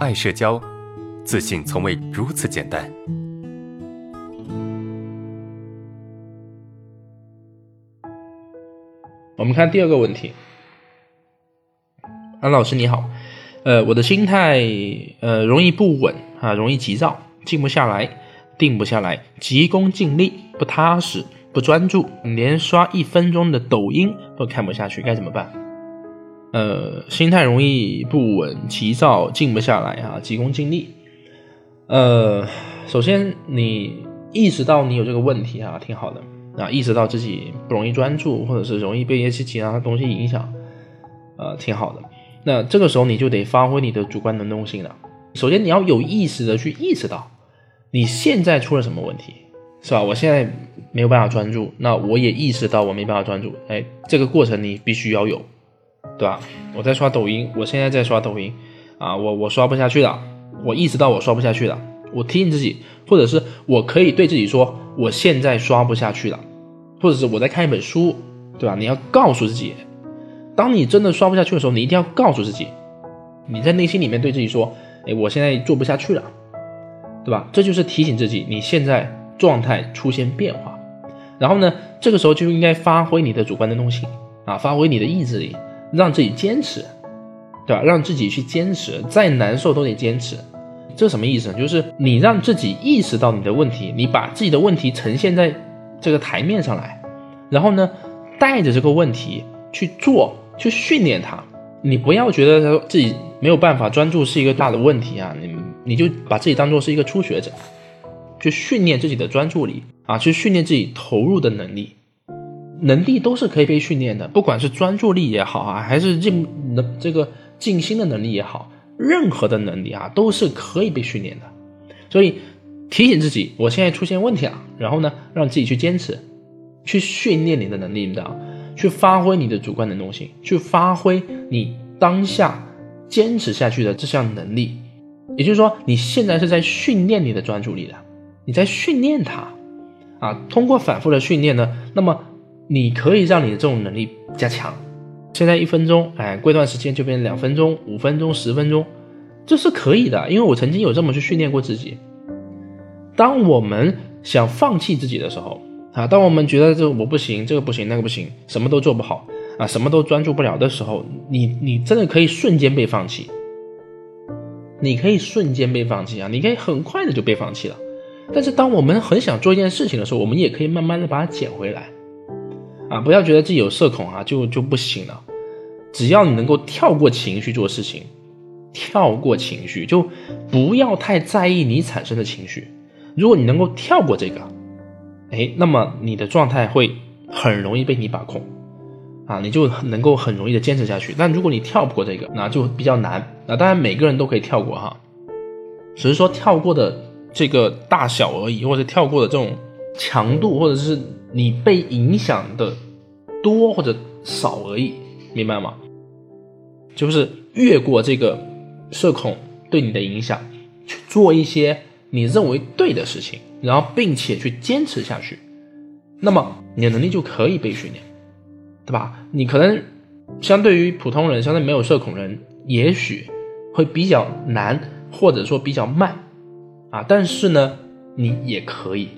爱社交，自信从未如此简单。我们看第二个问题，安老师你好，呃，我的心态呃容易不稳啊，容易急躁，静不下来，定不下来，急功近利，不踏实，不专注，连刷一分钟的抖音都看不下去，该怎么办？呃，心态容易不稳、急躁、静不下来啊，急功近利。呃，首先你意识到你有这个问题啊，挺好的。啊，意识到自己不容易专注，或者是容易被一些其他的东西影响，呃，挺好的。那这个时候你就得发挥你的主观能动性了。首先你要有意识的去意识到你现在出了什么问题，是吧？我现在没有办法专注，那我也意识到我没办法专注。哎，这个过程你必须要有，对吧？我在刷抖音，我现在在刷抖音，啊，我我刷不下去了，我意识到我刷不下去了，我提醒自己，或者是我可以对自己说，我现在刷不下去了。或者是我在看一本书，对吧？你要告诉自己，当你真的刷不下去的时候，你一定要告诉自己，你在内心里面对自己说：“哎，我现在做不下去了，对吧？”这就是提醒自己你现在状态出现变化。然后呢，这个时候就应该发挥你的主观能动性啊，发挥你的意志力，让自己坚持，对吧？让自己去坚持，再难受都得坚持。这什么意思？就是你让自己意识到你的问题，你把自己的问题呈现在。这个台面上来，然后呢，带着这个问题去做，去训练它。你不要觉得说自己没有办法专注是一个大的问题啊，你你就把自己当做是一个初学者，去训练自己的专注力啊，去训练自己投入的能力。能力都是可以被训练的，不管是专注力也好啊，还是静能这个静心的能力也好，任何的能力啊都是可以被训练的。所以。提醒自己，我现在出现问题了，然后呢，让自己去坚持，去训练你的能力，你知道去发挥你的主观能动性，去发挥你当下坚持下去的这项能力。也就是说，你现在是在训练你的专注力的，你在训练它啊。通过反复的训练呢，那么你可以让你的这种能力加强。现在一分钟，哎，过一段时间就变成两分钟、五分钟、十分钟，这是可以的，因为我曾经有这么去训练过自己。当我们想放弃自己的时候，啊，当我们觉得这我不行，这个不行，那个不行，什么都做不好，啊，什么都专注不了的时候，你你真的可以瞬间被放弃，你可以瞬间被放弃啊，你可以很快的就被放弃了。但是当我们很想做一件事情的时候，我们也可以慢慢的把它捡回来，啊，不要觉得自己有社恐啊就就不行了，只要你能够跳过情绪做事情，跳过情绪，就不要太在意你产生的情绪。如果你能够跳过这个，哎，那么你的状态会很容易被你把控，啊，你就能够很容易的坚持下去。但如果你跳不过这个，那就比较难。那当然每个人都可以跳过哈，只是说跳过的这个大小而已，或者跳过的这种强度，或者是你被影响的多或者少而已，明白吗？就是越过这个社恐对你的影响，去做一些。你认为对的事情，然后并且去坚持下去，那么你的能力就可以被训练，对吧？你可能相对于普通人，相对没有社恐人，也许会比较难，或者说比较慢啊。但是呢，你也可以，